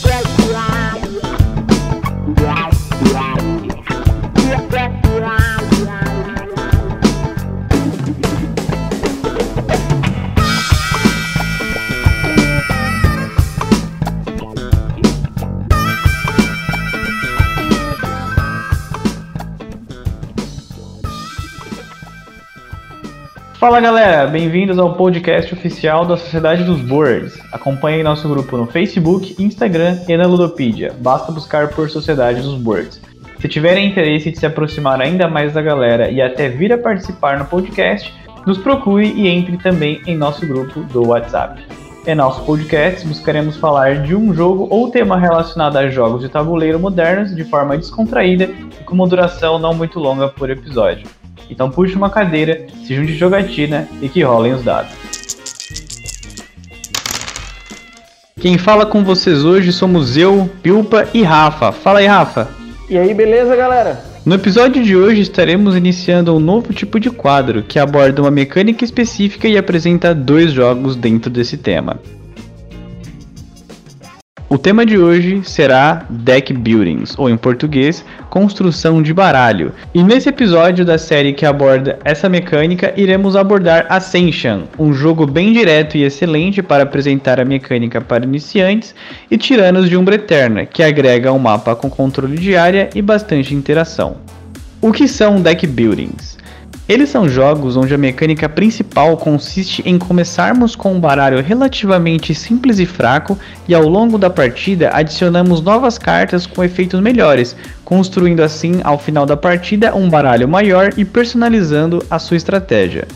break. Fala galera, bem-vindos ao podcast oficial da Sociedade dos Boards. Acompanhe nosso grupo no Facebook, Instagram e na Ludopedia. Basta buscar por Sociedade dos Boards. Se tiverem interesse de se aproximar ainda mais da galera e até vir a participar no podcast, nos procure e entre também em nosso grupo do WhatsApp. Em nosso podcast, buscaremos falar de um jogo ou tema relacionado a jogos de tabuleiro modernos de forma descontraída e com uma duração não muito longa por episódio. Então puxe uma cadeira, se junte jogatina e que rolem os dados. Quem fala com vocês hoje somos eu, Pilpa e Rafa. Fala aí, Rafa. E aí, beleza, galera? No episódio de hoje estaremos iniciando um novo tipo de quadro que aborda uma mecânica específica e apresenta dois jogos dentro desse tema. O tema de hoje será Deck Buildings, ou em português, construção de baralho. E nesse episódio da série que aborda essa mecânica, iremos abordar Ascension, um jogo bem direto e excelente para apresentar a mecânica para iniciantes, e Tiranos de Umbra Eterna, que agrega um mapa com controle de área e bastante interação. O que são Deck Buildings? Eles são jogos onde a mecânica principal consiste em começarmos com um baralho relativamente simples e fraco e ao longo da partida adicionamos novas cartas com efeitos melhores, construindo assim ao final da partida um baralho maior e personalizando a sua estratégia.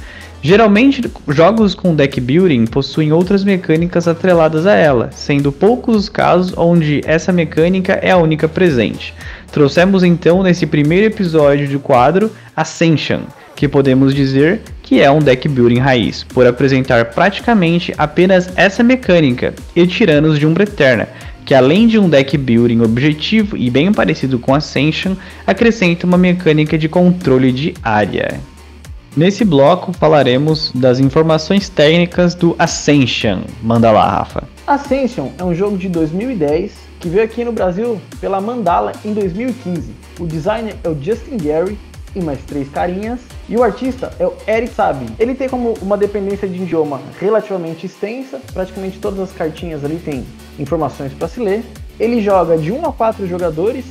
Geralmente, jogos com deck building possuem outras mecânicas atreladas a ela, sendo poucos os casos onde essa mecânica é a única presente. Trouxemos então nesse primeiro episódio do quadro Ascension, que podemos dizer que é um deck building raiz, por apresentar praticamente apenas essa mecânica e Tiranos de Umbra Eterna, que além de um deck building objetivo e bem parecido com Ascension, acrescenta uma mecânica de controle de área. Nesse bloco falaremos das informações técnicas do Ascension. Manda lá, Rafa. Ascension é um jogo de 2010 que veio aqui no Brasil pela Mandala em 2015. O designer é o Justin Gary e mais três carinhas. E o artista é o Eric Sabin. Ele tem como uma dependência de idioma relativamente extensa, praticamente todas as cartinhas ali tem informações para se ler. Ele joga de 1 a 4 jogadores,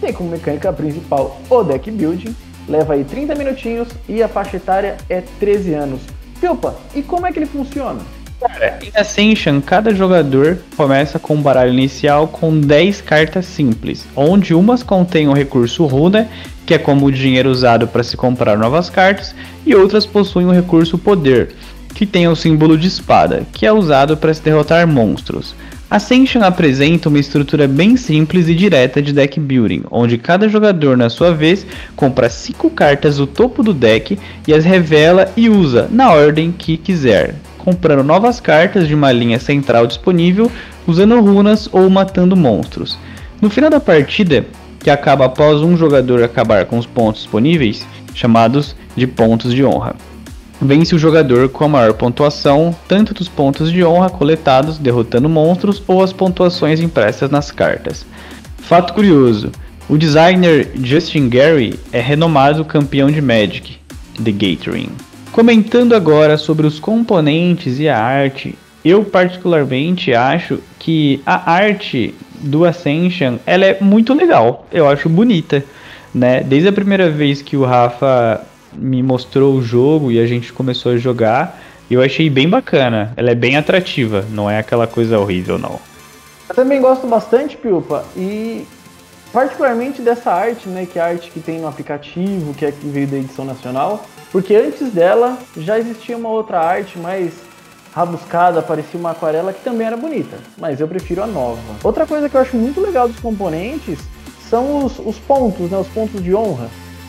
tem como mecânica principal o deck building, leva aí 30 minutinhos e a faixa etária é 13 anos. Pilpa, e como é que ele funciona? Cara, em Ascension, cada jogador começa com um baralho inicial com 10 cartas simples, onde umas contêm o recurso Runa, que é como o dinheiro usado para se comprar novas cartas, e outras possuem o recurso Poder, que tem o símbolo de espada, que é usado para se derrotar monstros. Ascension apresenta uma estrutura bem simples e direta de deck building, onde cada jogador, na sua vez, compra 5 cartas do topo do deck e as revela e usa na ordem que quiser, comprando novas cartas de uma linha central disponível, usando runas ou matando monstros. No final da partida, que acaba após um jogador acabar com os pontos disponíveis, chamados de pontos de honra. Vence o jogador com a maior pontuação, tanto dos pontos de honra coletados derrotando monstros ou as pontuações impressas nas cartas. Fato curioso: o designer Justin Gary é renomado campeão de Magic, The Gathering. Comentando agora sobre os componentes e a arte, eu particularmente acho que a arte do Ascension ela é muito legal. Eu acho bonita, né? Desde a primeira vez que o Rafa me mostrou o jogo e a gente começou a jogar, eu achei bem bacana. Ela é bem atrativa, não é aquela coisa horrível não. Eu também gosto bastante, Pilpa, e particularmente dessa arte, né, que é a arte que tem no aplicativo, que é que veio da edição nacional. Porque antes dela já existia uma outra arte mais rabuscada, parecia uma aquarela que também era bonita, mas eu prefiro a nova. Outra coisa que eu acho muito legal dos componentes são os, os pontos, né, os pontos de honra,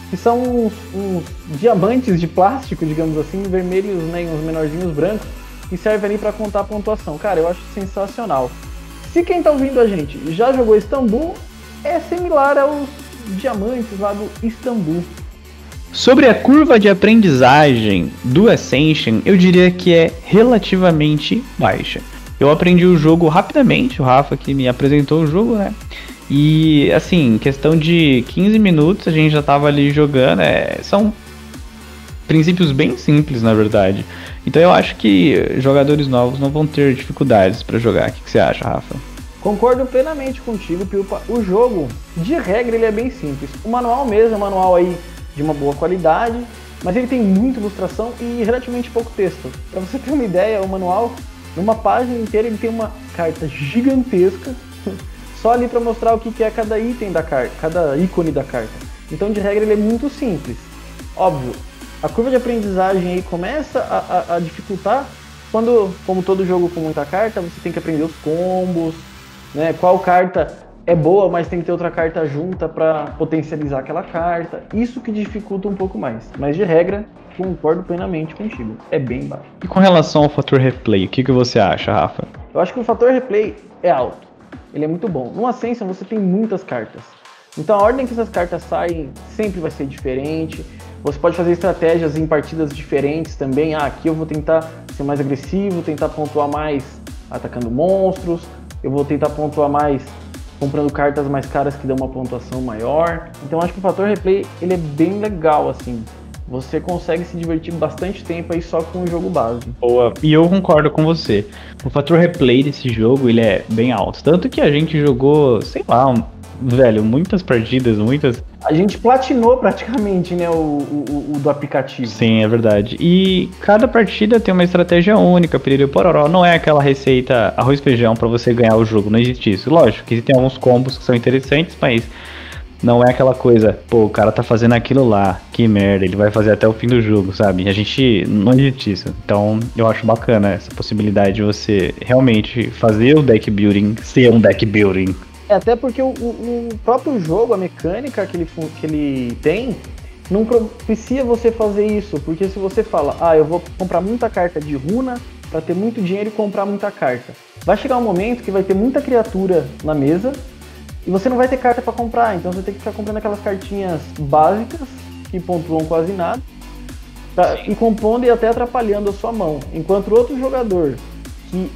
que são uns, uns, diamantes de plástico, digamos assim, vermelhos né, uns menorzinhos brancos, que servem ali para contar a pontuação. Cara, eu acho sensacional. Se quem está ouvindo a gente já jogou Istambul, é similar aos diamantes lá do Istambul. Sobre a curva de aprendizagem do Ascension, eu diria que é relativamente baixa. Eu aprendi o jogo rapidamente, o Rafa que me apresentou o jogo, né? E assim, questão de 15 minutos a gente já tava ali jogando. É, são princípios bem simples, na verdade. Então eu acho que jogadores novos não vão ter dificuldades para jogar. O que, que, você acha, Rafa? Concordo plenamente contigo, Pilpa. O jogo, de regra, ele é bem simples. O manual mesmo um manual aí de uma boa qualidade, mas ele tem muita ilustração e relativamente pouco texto. Para você ter uma ideia, o manual, numa página inteira, ele tem uma carta gigantesca só ali para mostrar o que é cada item da carta, cada ícone da carta. Então, de regra, ele é muito simples. Óbvio, a curva de aprendizagem aí começa a, a, a dificultar quando, como todo jogo com muita carta, você tem que aprender os combos, né? Qual carta é boa, mas tem que ter outra carta junta para potencializar aquela carta. Isso que dificulta um pouco mais. Mas de regra, concordo plenamente contigo. É bem baixo. E com relação ao fator replay, o que, que você acha, Rafa? Eu acho que o fator replay é alto ele é muito bom. No Ascension você tem muitas cartas. Então a ordem que essas cartas saem sempre vai ser diferente. Você pode fazer estratégias em partidas diferentes também. Ah, aqui eu vou tentar ser mais agressivo, tentar pontuar mais atacando monstros. Eu vou tentar pontuar mais comprando cartas mais caras que dão uma pontuação maior. Então acho que o fator replay ele é bem legal assim você consegue se divertir bastante tempo aí só com o jogo base. Boa, e eu concordo com você. O fator replay desse jogo, ele é bem alto. Tanto que a gente jogou, sei lá, velho, muitas partidas, muitas. A gente platinou praticamente, né, o, o, o, do aplicativo. Sim, é verdade. E cada partida tem uma estratégia única, piriri pororó. Não é aquela receita arroz feijão para você ganhar o jogo, não existe isso. Lógico que tem alguns combos que são interessantes, mas não é aquela coisa, pô, o cara tá fazendo aquilo lá, que merda, ele vai fazer até o fim do jogo, sabe? A gente não existe isso. Então eu acho bacana essa possibilidade de você realmente fazer o deck building ser um deck building. É, até porque o, o, próprio jogo, a mecânica que ele, que ele tem, não propicia você fazer isso. Porque se você fala, ah, eu vou comprar muita carta de runa para ter muito dinheiro e comprar muita carta. Vai chegar um momento que vai ter muita criatura na mesa e você não vai ter carta para comprar, então você tem que ficar comprando aquelas cartinhas básicas que pontuam quase nada tá, e compondo e até atrapalhando a sua mão. Enquanto outro jogador que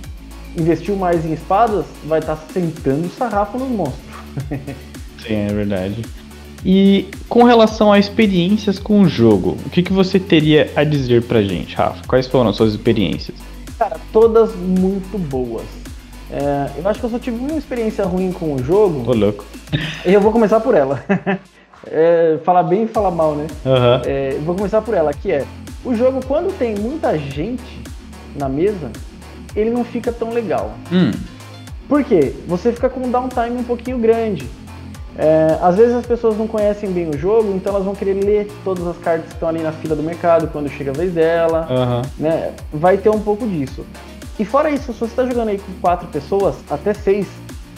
investiu mais em espadas vai estar tá sentando o sarrafo nos monstros. Sim, é verdade. E com relação a experiências com o jogo, o que, que você teria a dizer pra gente, Rafa? Quais foram as suas experiências? Cara, todas muito boas. É, eu acho que eu só tive uma experiência ruim com o jogo. Ô, louco. E eu vou começar por ela. é, falar bem e falar mal, né? Uhum. É, vou começar por ela, que é o jogo quando tem muita gente na mesa, ele não fica tão legal. Hum. Por quê? Você fica com um downtime um pouquinho grande. É, às vezes as pessoas não conhecem bem o jogo, então elas vão querer ler todas as cartas que estão ali na fila do mercado quando chega a vez dela. Uhum. Né? Vai ter um pouco disso. E fora isso, se você está jogando aí com quatro pessoas, até seis,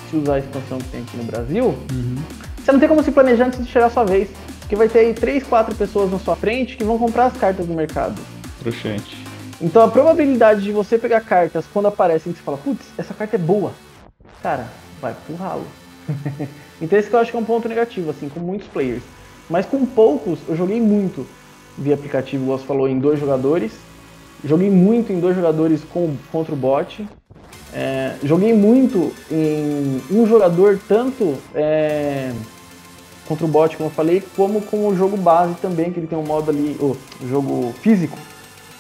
se usar a expansão que tem aqui no Brasil, uhum. você não tem como se planejar antes de chegar a sua vez. Porque vai ter aí três, quatro pessoas na sua frente que vão comprar as cartas do mercado. Bruxante. Então a probabilidade de você pegar cartas quando aparecem e você fala, putz, essa carta é boa, cara, vai pro ralo. então esse que eu acho que é um ponto negativo, assim, com muitos players. Mas com poucos, eu joguei muito via aplicativo, você falou, em dois jogadores Joguei muito em dois jogadores com, contra o bot. É, joguei muito em um jogador, tanto é, contra o bot, como eu falei, como com o jogo base também, que ele tem um modo ali, o oh, jogo físico, que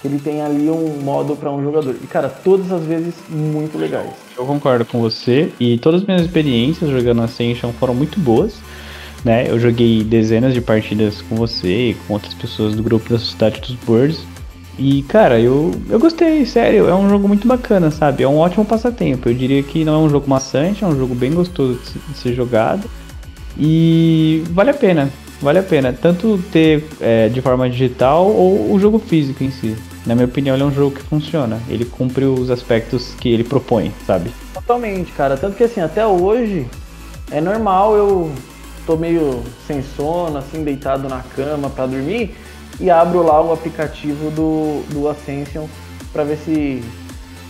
ele tem ali um modo para um jogador. E cara, todas as vezes muito legais. Eu concordo com você e todas as minhas experiências jogando Ascension foram muito boas. Né? Eu joguei dezenas de partidas com você e com outras pessoas do grupo da Sociedade dos Birds. E, cara, eu, eu gostei, sério, é um jogo muito bacana, sabe? É um ótimo passatempo. Eu diria que não é um jogo maçante, é um jogo bem gostoso de ser jogado. E vale a pena, vale a pena. Tanto ter é, de forma digital ou o jogo físico em si. Na minha opinião, ele é um jogo que funciona. Ele cumpre os aspectos que ele propõe, sabe? Totalmente, cara. Tanto que assim, até hoje é normal eu tô meio sem sono, assim, deitado na cama para dormir e abro lá o aplicativo do, do Ascension para ver se,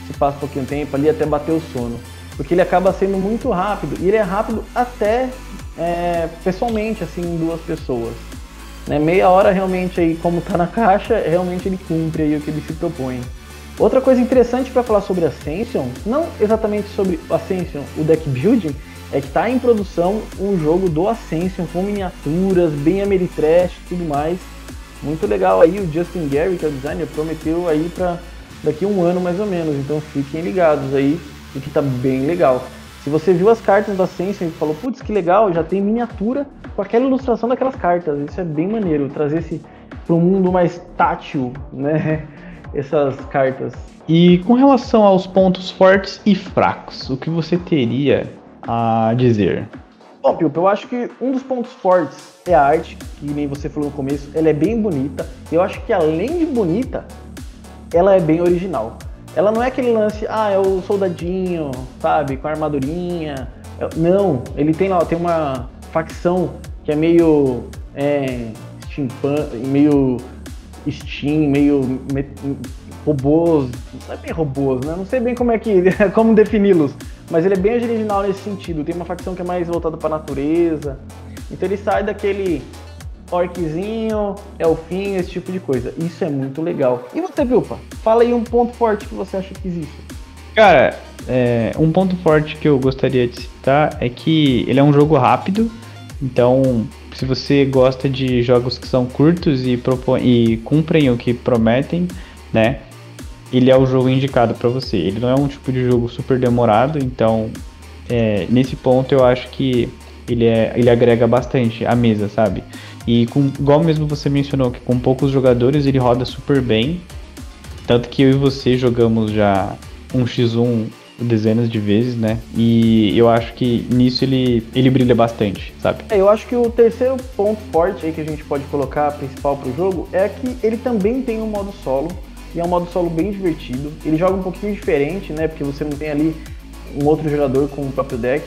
se passa um pouquinho de tempo ali até bater o sono. Porque ele acaba sendo muito rápido e ele é rápido até é, pessoalmente, assim, em duas pessoas. Né? Meia hora realmente aí, como tá na caixa, realmente ele cumpre aí o que ele se propõe. Outra coisa interessante para falar sobre Ascension, não exatamente sobre Ascension, o deck building, é que está em produção um jogo do Ascension com miniaturas, bem Ameritrash e tudo mais. Muito legal aí, o Justin Gary, que é o designer, prometeu aí para daqui a um ano mais ou menos, então fiquem ligados aí, que tá bem legal. Se você viu as cartas da Ascension e falou, putz, que legal, já tem miniatura com aquela ilustração daquelas cartas, isso é bem maneiro, trazer esse para um mundo mais tátil, né? Essas cartas. E com relação aos pontos fortes e fracos, o que você teria a dizer? Bom, Pilpa, eu acho que um dos pontos fortes é a arte, que nem você falou no começo, ela é bem bonita. Eu acho que além de bonita, ela é bem original. Ela não é aquele lance, ah, é o soldadinho, sabe, com a armadurinha. Não, ele tem lá, tem uma facção que é meio é, steampunk, meio Steam, meio me, robôs, não é bem robôs, né? Não sei bem como é que, como defini-los, mas ele é bem original nesse sentido. Tem uma facção que é mais voltada para natureza. Então ele sai daquele orquezinho, elfinho, esse tipo de coisa. Isso é muito legal. E você, Vilpa? Fala aí um ponto forte que você acha que existe. Cara, é, um ponto forte que eu gostaria de citar é que ele é um jogo rápido. Então, se você gosta de jogos que são curtos e, e cumprem o que prometem, né? Ele é o jogo indicado para você. Ele não é um tipo de jogo super demorado, então é, nesse ponto eu acho que ele, é, ele agrega bastante à mesa, sabe? E com, igual mesmo você mencionou que com poucos jogadores ele roda super bem. Tanto que eu e você jogamos já um x1 dezenas de vezes, né? E eu acho que nisso ele, ele brilha bastante, sabe? É, eu acho que o terceiro ponto forte aí que a gente pode colocar principal pro jogo é que ele também tem um modo solo. E é um modo solo bem divertido. Ele joga um pouquinho diferente, né? Porque você não tem ali um outro jogador com o próprio deck.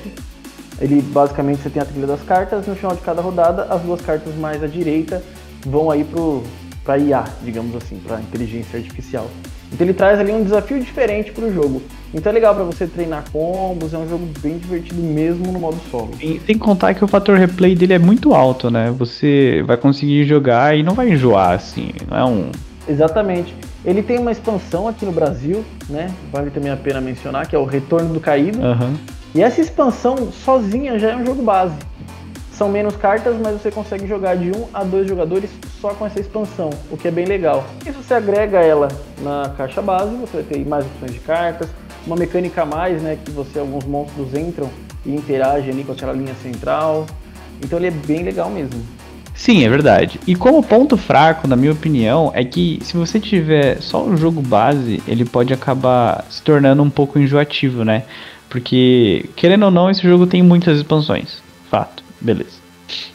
Ele basicamente você tem a trilha das cartas, no final de cada rodada, as duas cartas mais à direita vão aí pro para IA, digamos assim, para inteligência artificial. Então ele traz ali um desafio diferente para o jogo. Então é legal para você treinar combos, é um jogo bem divertido mesmo no modo solo. E sem contar que o fator replay dele é muito alto, né? Você vai conseguir jogar e não vai enjoar assim, não é um Exatamente. Ele tem uma expansão aqui no Brasil, né? Vale também a pena mencionar, que é o Retorno do Caído. Uhum. E essa expansão sozinha já é um jogo base. São menos cartas, mas você consegue jogar de um a dois jogadores só com essa expansão, o que é bem legal. E se você agrega ela na caixa base, você vai ter mais opções de cartas, uma mecânica a mais, né, que você alguns monstros entram e interagem ali com aquela linha central. Então ele é bem legal mesmo. Sim, é verdade. E como ponto fraco, na minha opinião, é que se você tiver só o jogo base, ele pode acabar se tornando um pouco enjoativo, né? Porque, querendo ou não, esse jogo tem muitas expansões. Fato. Beleza.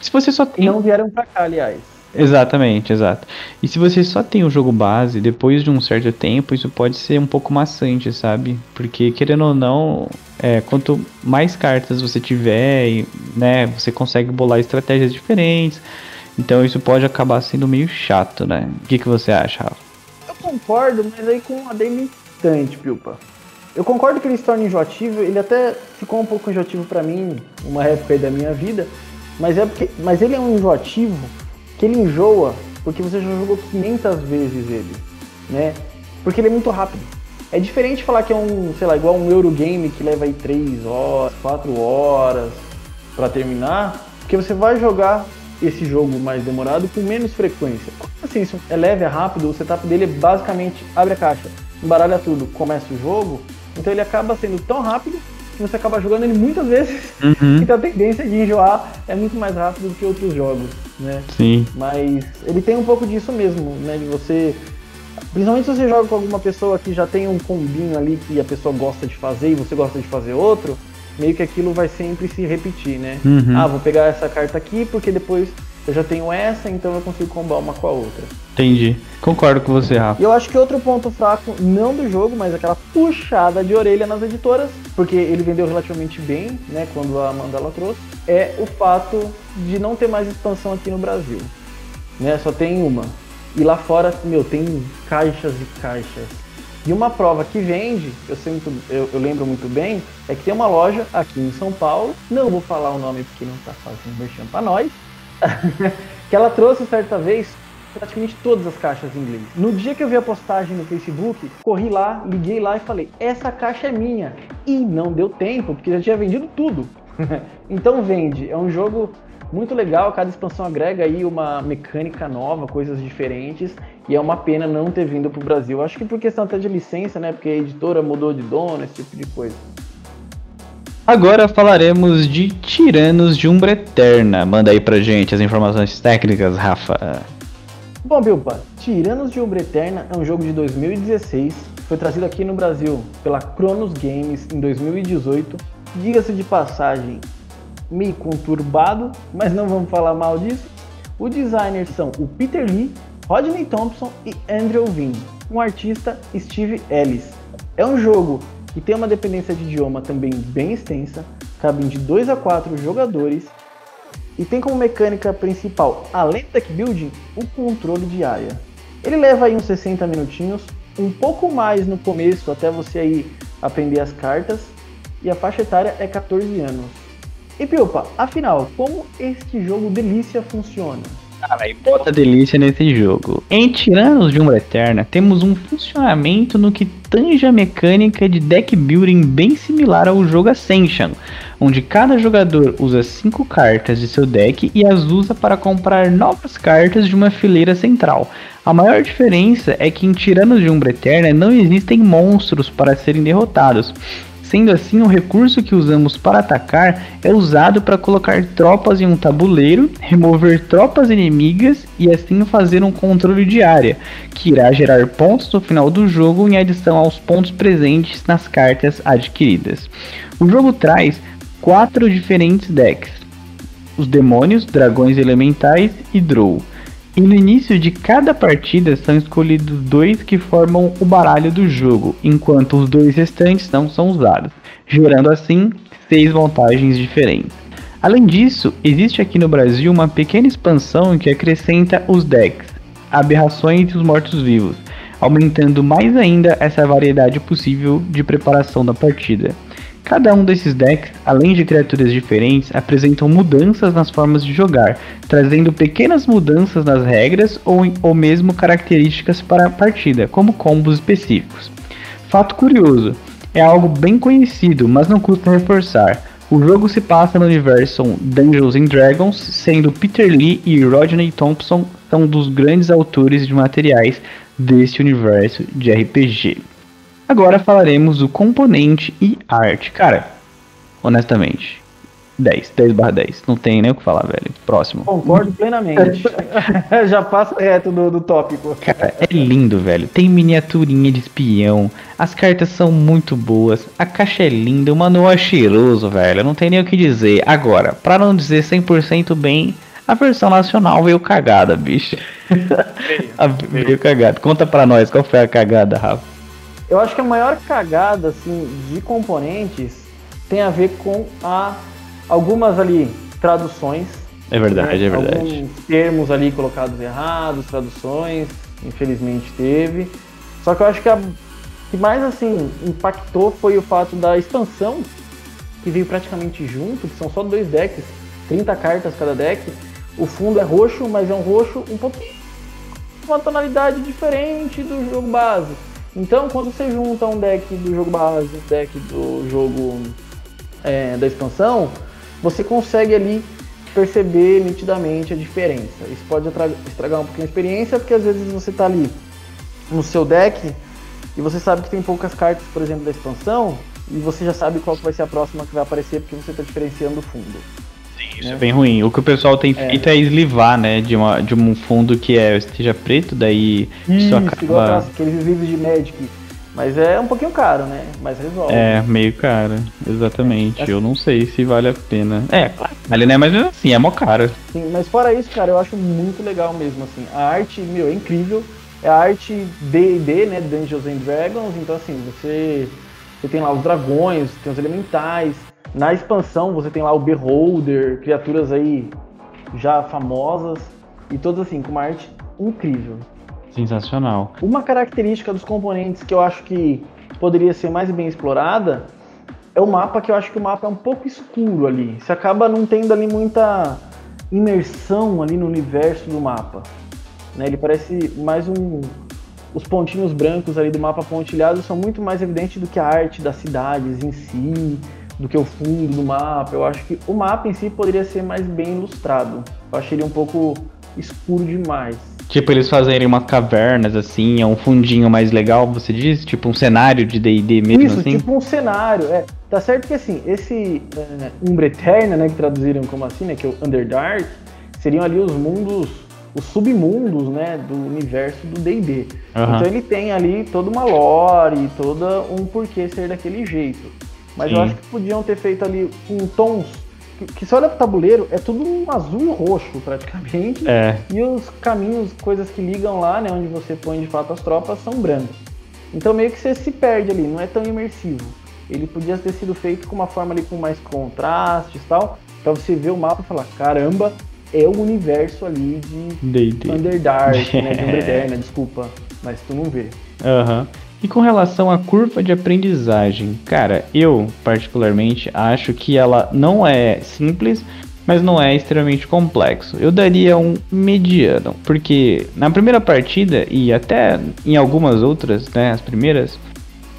Se você só tem. E não vieram pra cá, aliás. Exatamente, exato. E se você só tem o jogo base, depois de um certo tempo, isso pode ser um pouco maçante, sabe? Porque, querendo ou não, é, quanto mais cartas você tiver, né, você consegue bolar estratégias diferentes. Então isso pode acabar sendo meio chato, né? O que, que você acha, Rafa? Eu concordo, mas aí com uma delimitante, Pilpa. Eu concordo que ele se torna enjoativo, ele até ficou um pouco enjoativo para mim, uma época aí da minha vida, mas, é porque, mas ele é um enjoativo que ele enjoa porque você já jogou 500 vezes ele, né? Porque ele é muito rápido. É diferente falar que é um, sei lá, igual um Eurogame que leva aí 3 horas, 4 horas para terminar, porque você vai jogar esse jogo mais demorado com menos frequência. Assim, se é leve, é rápido, o setup dele é basicamente abre a caixa, embaralha tudo, começa o jogo, então ele acaba sendo tão rápido que você acaba jogando ele muitas vezes. Uhum. Então a tendência de enjoar é muito mais rápido do que outros jogos, né? Sim. Mas ele tem um pouco disso mesmo, né? De você. Principalmente se você joga com alguma pessoa que já tem um combinho ali que a pessoa gosta de fazer e você gosta de fazer outro, meio que aquilo vai sempre se repetir, né? Uhum. Ah, vou pegar essa carta aqui porque depois eu já tenho essa, então eu consigo combar uma com a outra. Entendi. Concordo com você, Rafa. E eu acho que outro ponto fraco, não do jogo, mas aquela puxada de orelha nas editoras, porque ele vendeu relativamente bem, né, quando a Mandala trouxe, é o fato de não ter mais expansão aqui no Brasil. Né, só tem uma. E lá fora, meu, tem caixas e caixas. E uma prova que vende, eu, sempre, eu, eu, lembro muito bem, é que tem uma loja aqui em São Paulo, não vou falar o nome porque não está fazendo merchan para nós, que ela trouxe certa vez praticamente todas as caixas em inglês. No dia que eu vi a postagem no Facebook, corri lá, liguei lá e falei: essa caixa é minha. E não deu tempo, porque já tinha vendido tudo. então vende. É um jogo muito legal, cada expansão agrega aí uma mecânica nova, coisas diferentes, e é uma pena não ter vindo para o Brasil. Acho que por questão até de licença, né? Porque a editora mudou de dono, esse tipo de coisa. Agora falaremos de Tiranos de Umbra Eterna. Manda aí pra gente as informações técnicas, Rafa. Bom, Bilpa, Tiranos de Umbra Eterna é um jogo de 2016, foi trazido aqui no Brasil pela Cronos Games em 2018. Diga-se de passagem, meio conturbado, mas não vamos falar mal disso. Os designers são o Peter Lee, Rodney Thompson e Andrew Vin, um artista Steve Ellis. É um jogo que tem uma dependência de idioma também bem extensa, cabem de 2 a 4 jogadores e tem como mecânica principal, além do deck building, o controle de área. Ele leva aí uns 60 minutinhos, um pouco mais no começo até você aí aprender as cartas e a faixa etária é 14 anos. E Pilpa, afinal, como este jogo delícia funciona? Cara, e bota delícia nesse jogo. Em Tiranos de Umbra Eterna, temos um funcionamento no que tange a mecânica de deck building bem similar ao jogo Ascension, onde cada jogador usa 5 cartas de seu deck e as usa para comprar novas cartas de uma fileira central. A maior diferença é que em Tiranos de Umbra Eterna não existem monstros para serem derrotados. Sendo assim, o recurso que usamos para atacar é usado para colocar tropas em um tabuleiro, remover tropas inimigas e assim fazer um controle de área, que irá gerar pontos no final do jogo em adição aos pontos presentes nas cartas adquiridas. O jogo traz quatro diferentes decks: os demônios, dragões elementais e Drow. E no início de cada partida são escolhidos dois que formam o baralho do jogo, enquanto os dois restantes não são usados, gerando assim seis vantagens diferentes. Além disso, existe aqui no Brasil uma pequena expansão que acrescenta os decks, aberrações e os mortos-vivos, aumentando mais ainda essa variedade possível de preparação da partida. Cada um desses decks, além de criaturas diferentes, apresentam mudanças nas formas de jogar, trazendo pequenas mudanças nas regras ou, ou mesmo características para a partida, como combos específicos. Fato curioso, é algo bem conhecido, mas não custa reforçar. O jogo se passa no universo Dungeons and Dragons, sendo Peter Lee e Rodney Thompson são dos grandes autores de materiais deste universo de RPG. Agora falaremos do componente e arte. Cara, honestamente, 10, 10 barra 10. Não tem nem o que falar, velho. Próximo. Concordo plenamente. Já passo reto do, do tópico. Cara, é lindo, velho. Tem miniaturinha de espião. As cartas são muito boas. A caixa é linda. O manual é cheiroso, velho. Não tem nem o que dizer. Agora, para não dizer 100% bem, a versão nacional veio cagada, bicho. Veio, veio cagada. Conta pra nós qual foi a cagada, Rafa. Eu acho que a maior cagada assim, de componentes tem a ver com a, algumas ali traduções. É verdade, né? é verdade. Alguns termos ali colocados errados, traduções, infelizmente teve. Só que eu acho que a que mais assim impactou foi o fato da expansão que veio praticamente junto, que são só dois decks, 30 cartas cada deck. O fundo é roxo, mas é um roxo um pouquinho uma tonalidade diferente do jogo base. Então, quando você junta um deck do jogo base, um deck do jogo é, da expansão, você consegue ali perceber nitidamente a diferença. Isso pode estragar um pouquinho a experiência, porque às vezes você está ali no seu deck e você sabe que tem poucas cartas, por exemplo, da expansão, e você já sabe qual vai ser a próxima que vai aparecer, porque você está diferenciando o fundo. Isso né? é bem ruim. O que o pessoal tem é. feito é, é eslivar, né? De, uma, de um fundo que é, esteja preto, daí isso, isso acaba... igual aqueles livros de Magic. Mas é um pouquinho caro, né? Mas resolve. É, meio caro, exatamente. É. Eu não sei se vale a pena. É, claro, vale, né? Mas assim, é mó caro. Sim, mas fora isso, cara, eu acho muito legal mesmo, assim. A arte, meu, é incrível. É a arte D&D, né? Dungeons and Dragons. Então, assim, você, você tem lá os dragões, tem os elementais, na expansão você tem lá o Beholder, criaturas aí já famosas e todas assim com uma arte incrível. Sensacional. Uma característica dos componentes que eu acho que poderia ser mais bem explorada é o mapa, que eu acho que o mapa é um pouco escuro ali. Você acaba não tendo ali muita imersão ali no universo do mapa. né? Ele parece mais um os pontinhos brancos ali do mapa pontilhado são muito mais evidentes do que a arte das cidades em si, do que o fundo do mapa. Eu acho que o mapa em si poderia ser mais bem ilustrado. Eu achei ele um pouco escuro demais. Tipo, eles fazerem umas cavernas, assim, é um fundinho mais legal, você diz? Tipo, um cenário de D&D mesmo, Isso, assim? tipo um cenário, é. Tá certo que, assim, esse é, Umbra Eterna, né, que traduziram como assim, né, que é o Underdark, seriam ali os mundos, os submundos, né, do universo do D&D. Uhum. Então ele tem ali toda uma lore e toda um porquê ser daquele jeito. Mas Sim. eu acho que podiam ter feito ali com tons que se olha pro tabuleiro, é tudo um azul e roxo, praticamente. É. E os caminhos, coisas que ligam lá, né, onde você põe de fato as tropas, são brancos. Então meio que você se perde ali, não é tão imersivo. Ele podia ter sido feito com uma forma ali com mais contrastes e tal, pra você ver o mapa e falar, caramba, é o universo ali de Underdark, né, de Underdark, desculpa, mas tu não vê. Aham. Uhum. E com relação à curva de aprendizagem, cara, eu particularmente acho que ela não é simples, mas não é extremamente complexo. Eu daria um mediano, porque na primeira partida e até em algumas outras, né, as primeiras,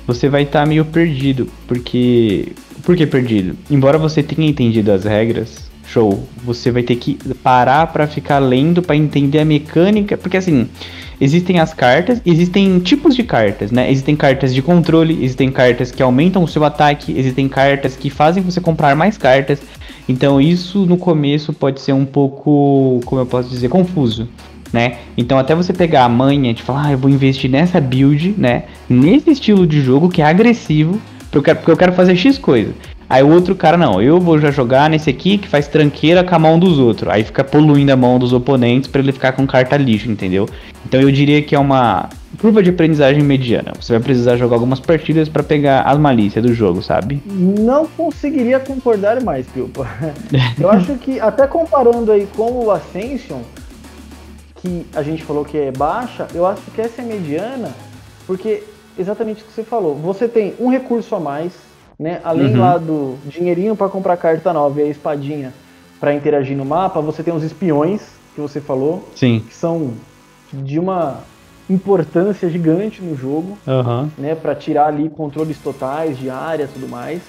você vai estar tá meio perdido, porque por que perdido? Embora você tenha entendido as regras, show, você vai ter que parar para ficar lendo para entender a mecânica, porque assim, existem as cartas, existem tipos de cartas, né? Existem cartas de controle, existem cartas que aumentam o seu ataque, existem cartas que fazem você comprar mais cartas. Então isso no começo pode ser um pouco, como eu posso dizer, confuso. Né? Então até você pegar a manha de falar, ah, eu vou investir nessa build, né? Nesse estilo de jogo que é agressivo, porque eu quero, porque eu quero fazer X coisa. Aí o outro cara, não, eu vou já jogar nesse aqui que faz tranqueira com a mão dos outros. Aí fica poluindo a mão dos oponentes para ele ficar com carta lixo, entendeu? Então eu diria que é uma curva de aprendizagem mediana. Você vai precisar jogar algumas partidas para pegar as malícias do jogo, sabe? Não conseguiria concordar mais, Pilpa. Eu acho que, até comparando aí com o Ascension, que a gente falou que é baixa, eu acho que essa é mediana, porque exatamente o que você falou. Você tem um recurso a mais né? Além uhum. lá do dinheirinho para comprar carta nova e a espadinha para interagir no mapa, você tem os espiões que você falou, Sim. que são de uma importância gigante no jogo, uhum. né? Para tirar ali controles totais de área, tudo mais.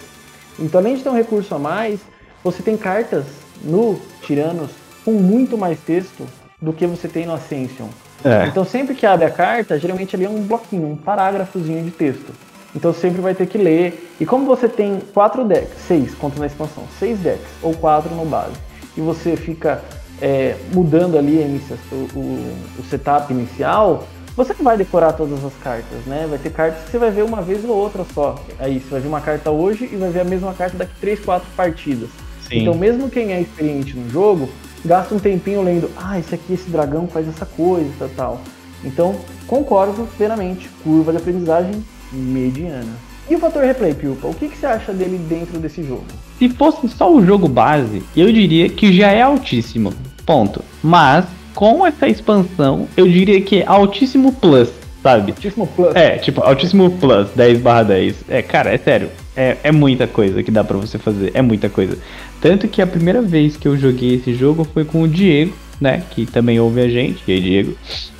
Então, além de ter um recurso a mais, você tem cartas no Tiranos com muito mais texto do que você tem no Ascension. É. Então, sempre que abre a carta, geralmente ali é um bloquinho, um parágrafozinho de texto. Então sempre vai ter que ler. E como você tem quatro decks, seis, conta na expansão, seis decks, ou quatro no base, e você fica é, mudando ali o, o, o, setup inicial, você não vai decorar todas as cartas, né? Vai ter cartas que você vai ver uma vez ou outra só. Aí você vai ver uma carta hoje e vai ver a mesma carta daqui três, quatro partidas. Sim. Então mesmo quem é experiente no jogo, gasta um tempinho lendo, ah, esse aqui, esse dragão faz essa coisa, tal, tal. Então, concordo plenamente, curva de aprendizagem mediana. E o fator replay, Pilpa, o que, que você acha dele dentro desse jogo? Se fosse só o jogo base, eu diria que já é altíssimo. Ponto. Mas, com essa expansão, eu diria que é altíssimo plus, sabe? Altíssimo plus? É, tipo, altíssimo plus, 10 barra 10. É, cara, é sério. É, é muita coisa que dá para você fazer. É muita coisa. Tanto que a primeira vez que eu joguei esse jogo foi com o Diego, né? Que também ouve a gente. E aí, Diego?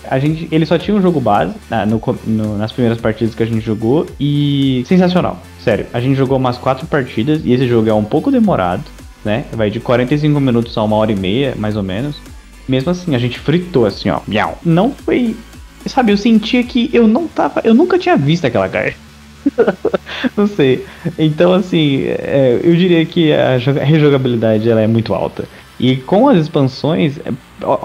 A gente, ele só tinha um jogo base né, no, no, nas primeiras partidas que a gente jogou e sensacional, sério. A gente jogou umas quatro partidas e esse jogo é um pouco demorado, né? Vai de 45 minutos a uma hora e meia, mais ou menos. Mesmo assim, a gente fritou assim, ó. Miau. Não foi, sabe? Eu sentia que eu não tava, eu nunca tinha visto aquela carta. não sei. Então, assim, é, eu diria que a rejogabilidade ela é muito alta. E com as expansões, é,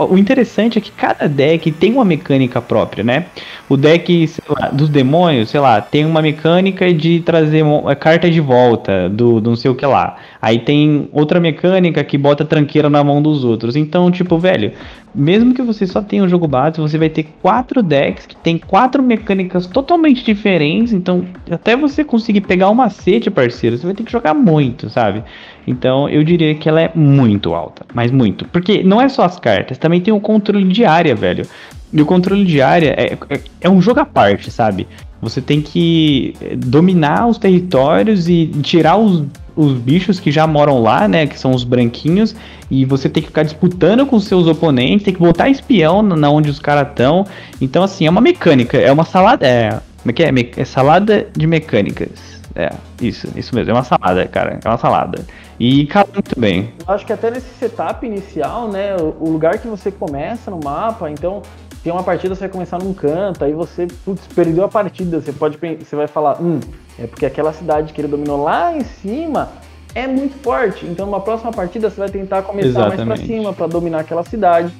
o interessante é que cada deck tem uma mecânica própria, né? O deck lá, dos demônios, sei lá, tem uma mecânica de trazer a carta de volta do, do não sei o que lá. Aí tem outra mecânica que bota tranqueira na mão dos outros. Então, tipo, velho, mesmo que você só tenha um jogo base, você vai ter quatro decks que tem quatro mecânicas totalmente diferentes. Então, até você conseguir pegar o macete, parceiro, você vai ter que jogar muito, sabe? Então eu diria que ela é muito alta, mas muito. Porque não é só as cartas, também tem o controle de área, velho. E o controle de área é, é, é um jogo à parte, sabe? Você tem que dominar os territórios e tirar os, os bichos que já moram lá, né? Que são os branquinhos. E você tem que ficar disputando com seus oponentes, tem que botar espião na onde os caras estão. Então, assim, é uma mecânica, é uma salada. É, como é que é? É salada de mecânicas. É, isso, isso mesmo. É uma salada, cara. É uma salada. E cala muito bem. Eu acho que até nesse setup inicial, né? O lugar que você começa no mapa, então tem uma partida, você vai começar num canto, aí você, putz, perdeu a partida. Você pode você vai falar, hum, é porque aquela cidade que ele dominou lá em cima é muito forte. Então, numa próxima partida, você vai tentar começar Exatamente. mais para cima para dominar aquela cidade.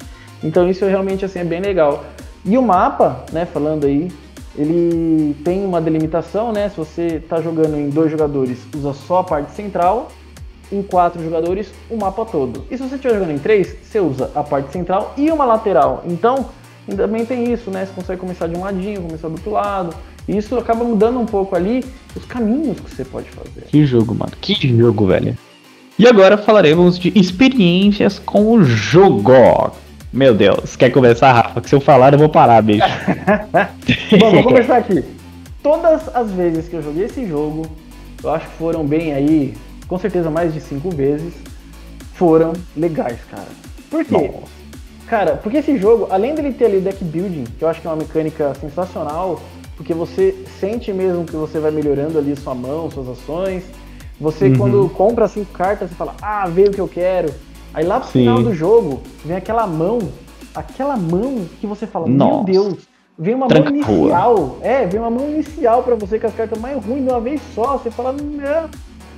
Então, isso realmente assim é bem legal. E o mapa, né, falando aí, ele tem uma delimitação, né? Se você está jogando em dois jogadores, usa só a parte central. Em quatro jogadores, o mapa todo. E se você estiver jogando em três, você usa a parte central e uma lateral. Então, também tem isso, né? Você consegue começar de um ladinho, começar do outro lado. E isso acaba mudando um pouco ali os caminhos que você pode fazer. Que jogo, mano. Que jogo, velho. E agora falaremos de experiências com o jogo. Meu Deus, quer começar, Rafa? Que se eu falar, eu vou parar, bicho. Bom, vou começar aqui. Todas as vezes que eu joguei esse jogo, eu acho que foram bem aí, com certeza mais de cinco vezes, foram legais, cara. Por quê? Nossa. Cara, porque esse jogo, além dele ter ali deck building, que eu acho que é uma mecânica sensacional, porque você sente mesmo que você vai melhorando ali sua mão, suas ações. Você, uhum. quando compra cinco cartas, você fala, ah, veio o que eu quero Aí lá pro Sim. final do jogo, vem aquela mão, aquela mão que você fala, Nossa. meu Deus, vem uma Tranca mão inicial. É, vem uma mão inicial para você com as cartas mais ruins de uma vez só. Você fala, não,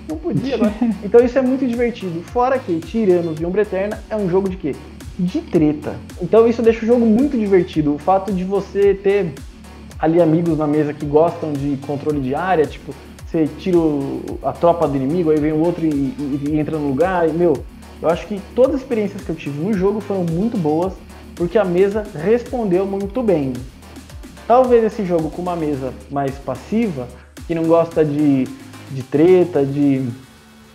não podia agora. então isso é muito divertido. Fora que Tiranos e Umbra Eterna é um jogo de quê? De treta. Então isso deixa o jogo muito divertido. O fato de você ter ali amigos na mesa que gostam de controle de área, tipo, você tira a tropa do inimigo, aí vem o outro e, e, e entra no lugar, e, meu, eu acho que todas as experiências que eu tive no jogo foram muito boas, porque a mesa respondeu muito bem. Talvez esse jogo com uma mesa mais passiva, que não gosta de, de treta, de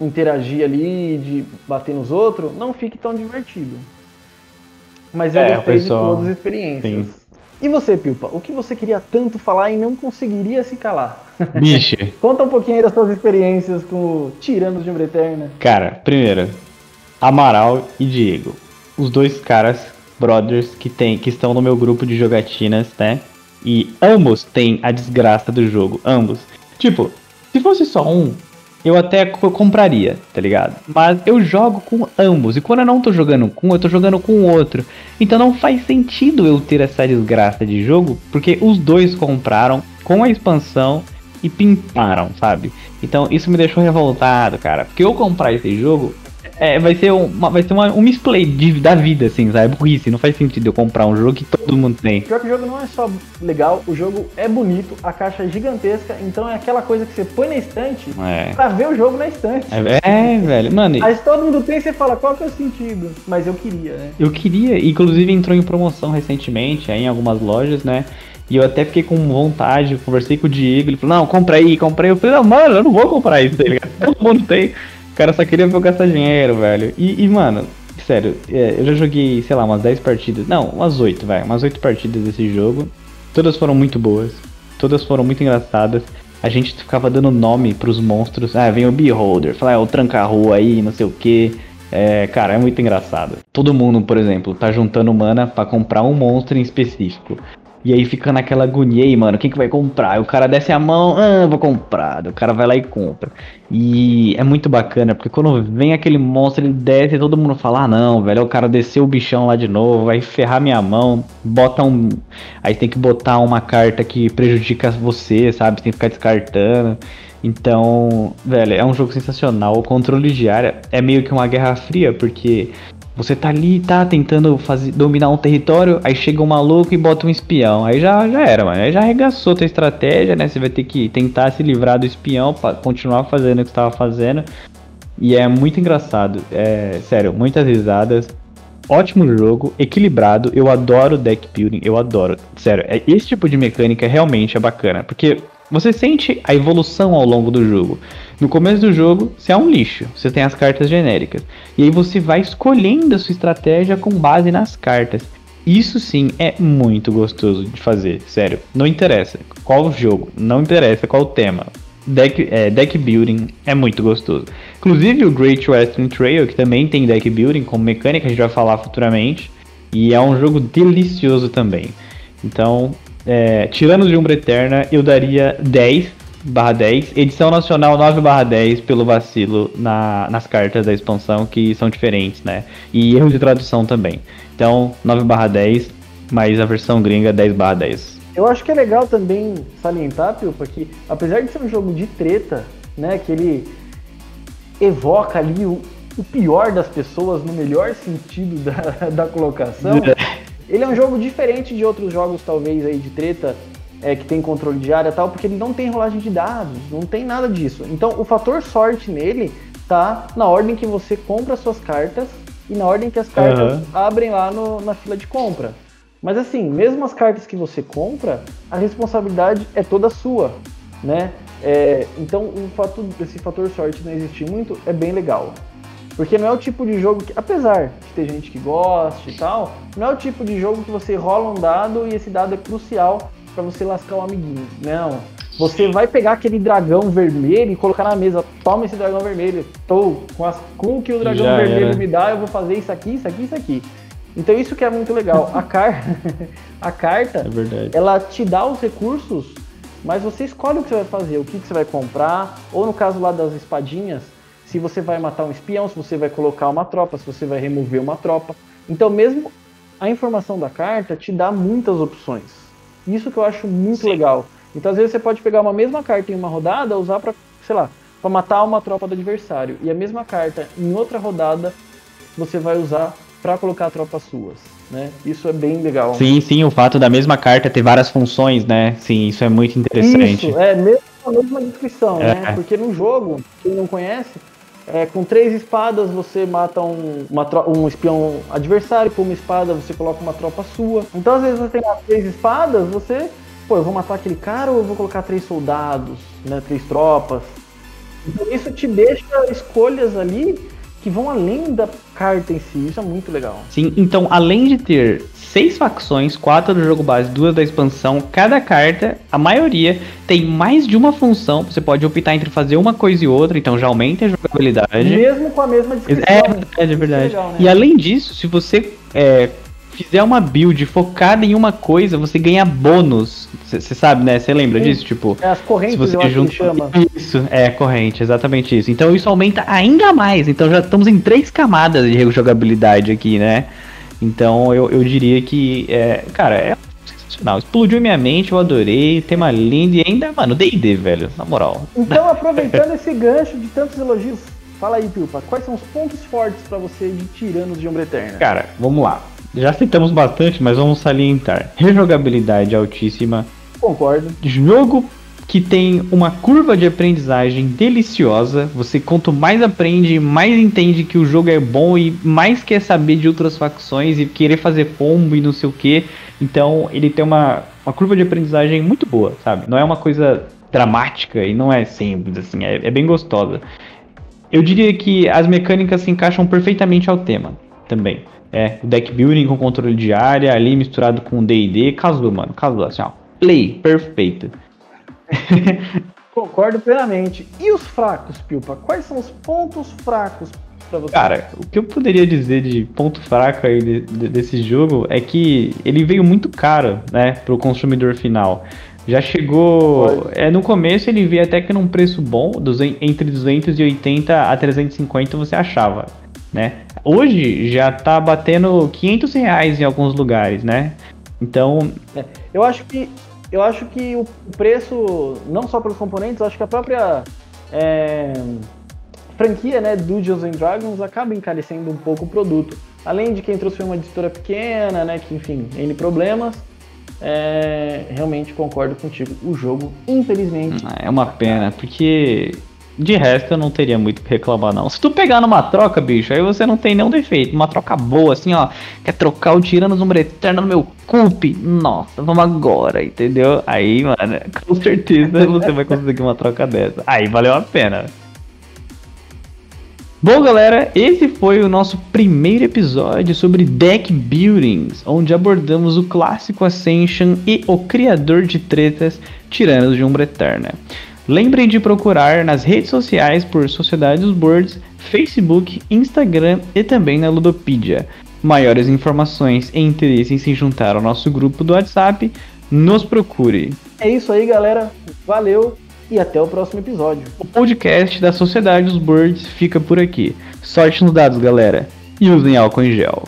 interagir ali, de bater nos outros, não fique tão divertido. Mas eu é, gostei pessoal... de todas as experiências. Sim. E você, Pilpa, o que você queria tanto falar e não conseguiria se calar? Bicho. Conta um pouquinho aí das suas experiências com Tiranos de Umbra Eterna. Cara, primeiro, Amaral e Diego. Os dois caras, brothers, que, tem, que estão no meu grupo de jogatinas, né? E ambos têm a desgraça do jogo. Ambos. Tipo, se fosse só um, eu até compraria, tá ligado? Mas eu jogo com ambos. E quando eu não tô jogando com um, eu tô jogando com o outro. Então não faz sentido eu ter essa desgraça de jogo, porque os dois compraram com a expansão e pintaram, sabe? Então isso me deixou revoltado, cara. Porque eu comprar esse jogo, é, vai ser, uma, vai ser uma, um misplay de, da vida, assim, sabe? É burrice, não faz sentido eu comprar um jogo que todo mundo tem. Pior que o jogo não é só legal, o jogo é bonito, a caixa é gigantesca, então é aquela coisa que você põe na estante é. pra ver o jogo na estante. É, é velho, mano. Aí todo mundo tem, você fala, qual que é o sentido? Mas eu queria, né? Eu queria, inclusive entrou em promoção recentemente, aí em algumas lojas, né? E eu até fiquei com vontade, conversei com o Diego, ele falou, não, compra aí, compra aí. Eu falei, não, mano, eu não vou comprar isso, tá ligado? Todo mundo tem cara só queria ver eu gastar dinheiro, velho. E, e mano, sério, é, eu já joguei, sei lá, umas 10 partidas. Não, umas 8, vai. Umas 8 partidas desse jogo. Todas foram muito boas. Todas foram muito engraçadas. A gente ficava dando nome pros monstros. Ah, vem o Beholder. Fala, é o tranca-rua aí, não sei o que. É, cara, é muito engraçado. Todo mundo, por exemplo, tá juntando mana para comprar um monstro em específico. E aí fica naquela agonia aí, mano, quem que vai comprar? O cara desce a mão, ah, vou comprar. O cara vai lá e compra. E é muito bacana, porque quando vem aquele monstro, ele desce e todo mundo fala, ah não, velho, o cara desceu o bichão lá de novo, vai ferrar minha mão, bota um. Aí tem que botar uma carta que prejudica você, sabe? Tem que ficar descartando. Então, velho, é um jogo sensacional. O controle de área é meio que uma guerra fria, porque você tá ali, tá tentando fazer, dominar um território, aí chega um maluco e bota um espião. Aí já, já era, mano. Aí já arregaçou tua estratégia, né? Você vai ter que tentar se livrar do espião para continuar fazendo o que você tava fazendo. E é muito engraçado. É, sério, muitas risadas. Ótimo jogo, equilibrado. Eu adoro deck building, eu adoro. Sério, é, esse tipo de mecânica realmente é bacana. Porque você sente a evolução ao longo do jogo. No começo do jogo, você é um lixo, você tem as cartas genéricas. E aí você vai escolhendo a sua estratégia com base nas cartas. Isso sim é muito gostoso de fazer, sério. Não interessa qual o jogo, não interessa qual o tema. deck, é, deck building é muito gostoso. Inclusive o Great Western Trail, que também tem deck building como mecânica, a gente vai falar futuramente. E é um jogo delicioso também. Então, é, Tiranos de Umbra Eterna, eu daria 10 barra 10, edição nacional 9 barra 10 pelo vacilo na, nas cartas da expansão que são diferentes, né? E erro de tradução também. Então, 9 barra 10, mas a versão gringa 10 barra 10. Eu acho que é legal também salientar, Pilpa, que apesar de ser um jogo de treta, né, que ele evoca ali o, o pior das pessoas no melhor sentido da, da colocação, ele é um jogo diferente de outros jogos, talvez, aí de treta, é, que tem controle de área e tal, porque ele não tem rolagem de dados, não tem nada disso. Então, o fator sorte nele tá na ordem que você compra suas cartas e na ordem que as cartas uhum. abrem lá no, na fila de compra. Mas assim, mesmo as cartas que você compra, a responsabilidade é toda sua, né? É, então, o fato desse fator sorte não existir muito é bem legal. Porque não é o tipo de jogo que, apesar de ter gente que goste e tal, não é o tipo de jogo que você rola um dado e esse dado é crucial para você lascar o um amiguinho. Não. Você vai pegar aquele dragão vermelho e colocar na mesa. Toma esse dragão vermelho. Tô com, as, com o que o dragão Já vermelho era. me dá, eu vou fazer isso aqui, isso aqui, isso aqui. Então isso que é muito legal. A, car... a carta, é ela te dá os recursos, mas você escolhe o que você vai fazer, o que, que você vai comprar, ou no caso lá das espadinhas, se você vai matar um espião, se você vai colocar uma tropa, se você vai remover uma tropa. Então mesmo a informação da carta te dá muitas opções. Isso que eu acho muito Sim. legal. Então às vezes você pode pegar uma mesma carta em uma rodada, usar para, sei lá, para matar uma tropa do adversário, e a mesma carta em outra rodada você vai usar para colocar tropas suas. Né? Isso é bem legal. Sim, sim, o fato da mesma carta ter várias funções, né? Sim, isso é muito interessante. Isso, é mesmo a mesma descrição, é. né? Porque no jogo, quem não conhece, é, com três espadas você mata um, uma, um espião adversário, com uma espada você coloca uma tropa sua. Então às vezes você tem três espadas, você, pô, eu vou matar aquele cara ou eu vou colocar três soldados, né? Três tropas. Então isso te deixa escolhas ali que vão além da carta em si. Isso é muito legal. Sim, então além de ter seis facções, quatro do jogo base, duas da expansão, cada carta, a maioria, tem mais de uma função. Você pode optar entre fazer uma coisa e outra, então já aumenta a jogabilidade. Mesmo com a mesma descrição. É, é, é verdade. É legal, né? E além disso, se você é, fizer uma build focada em uma coisa, você ganha bônus. Você sabe, né? Você lembra Sim. disso? Tipo, é as correntes, se você junta... chama. Isso, é, corrente, exatamente isso. Então isso aumenta ainda mais. Então já estamos em três camadas de jogabilidade aqui, né? Então eu, eu diria que, é, cara, é sensacional. Explodiu minha mente, eu adorei, tema lindo e ainda, mano, D&D, velho, na moral. Então, aproveitando esse gancho de tantos elogios, fala aí, Pilpa, quais são os pontos fortes para você de Tiranos de Ombra Eterna? Cara, vamos lá. Já citamos bastante, mas vamos salientar. Rejogabilidade altíssima. Concordo. Jogo que tem uma curva de aprendizagem deliciosa. Você quanto mais aprende, mais entende que o jogo é bom e mais quer saber de outras facções e querer fazer combo e não sei o que. Então ele tem uma, uma curva de aprendizagem muito boa, sabe? Não é uma coisa dramática e não é simples, assim, é, é bem gostosa. Eu diria que as mecânicas se encaixam perfeitamente ao tema também. É, deck building com controle de área, ali misturado com D&D, casou, mano, casou, assim, ó, play, perfeito. Concordo plenamente. E os fracos, Pilpa? Quais são os pontos fracos para você? Cara, o que eu poderia dizer de ponto fraco aí de, de, desse jogo é que ele veio muito caro, né, pro consumidor final. Já chegou. É, no começo ele veio até que num preço bom, entre 280 a 350 você achava né? Hoje já tá batendo 500 reais em alguns lugares, né? Então... É, eu acho que eu acho que o preço, não só pelos componentes, acho que a própria é, franquia, né, Dungeons and Dragons acaba encarecendo um pouco o produto. Além de quem trouxe uma editora pequena, né, que enfim, N problemas, é, realmente concordo contigo. O jogo, infelizmente. É uma pena, porque de resto, eu não teria muito que reclamar, não. Se tu pegar numa troca, bicho, aí você não tem nenhum defeito. Uma troca boa, assim, ó. Quer trocar o Tiranos Umbra Eterna no meu cup? Nossa, vamos agora, entendeu? Aí, mano, com certeza você vai conseguir uma troca dessa. Aí valeu a pena. Bom, galera, esse foi o nosso primeiro episódio sobre deck buildings, onde abordamos o clássico Ascension e o criador de tretas, Tiranos de Umbra Eterna. Lembrem de procurar nas redes sociais por Sociedade dos Birds, Facebook, Instagram e também na Ludopedia. Maiores informações e interesse em se juntar ao nosso grupo do WhatsApp, nos procure. É isso aí, galera. Valeu e até o próximo episódio. O podcast da Sociedade dos Birds fica por aqui. Sorte nos dados, galera. E usem álcool em gel.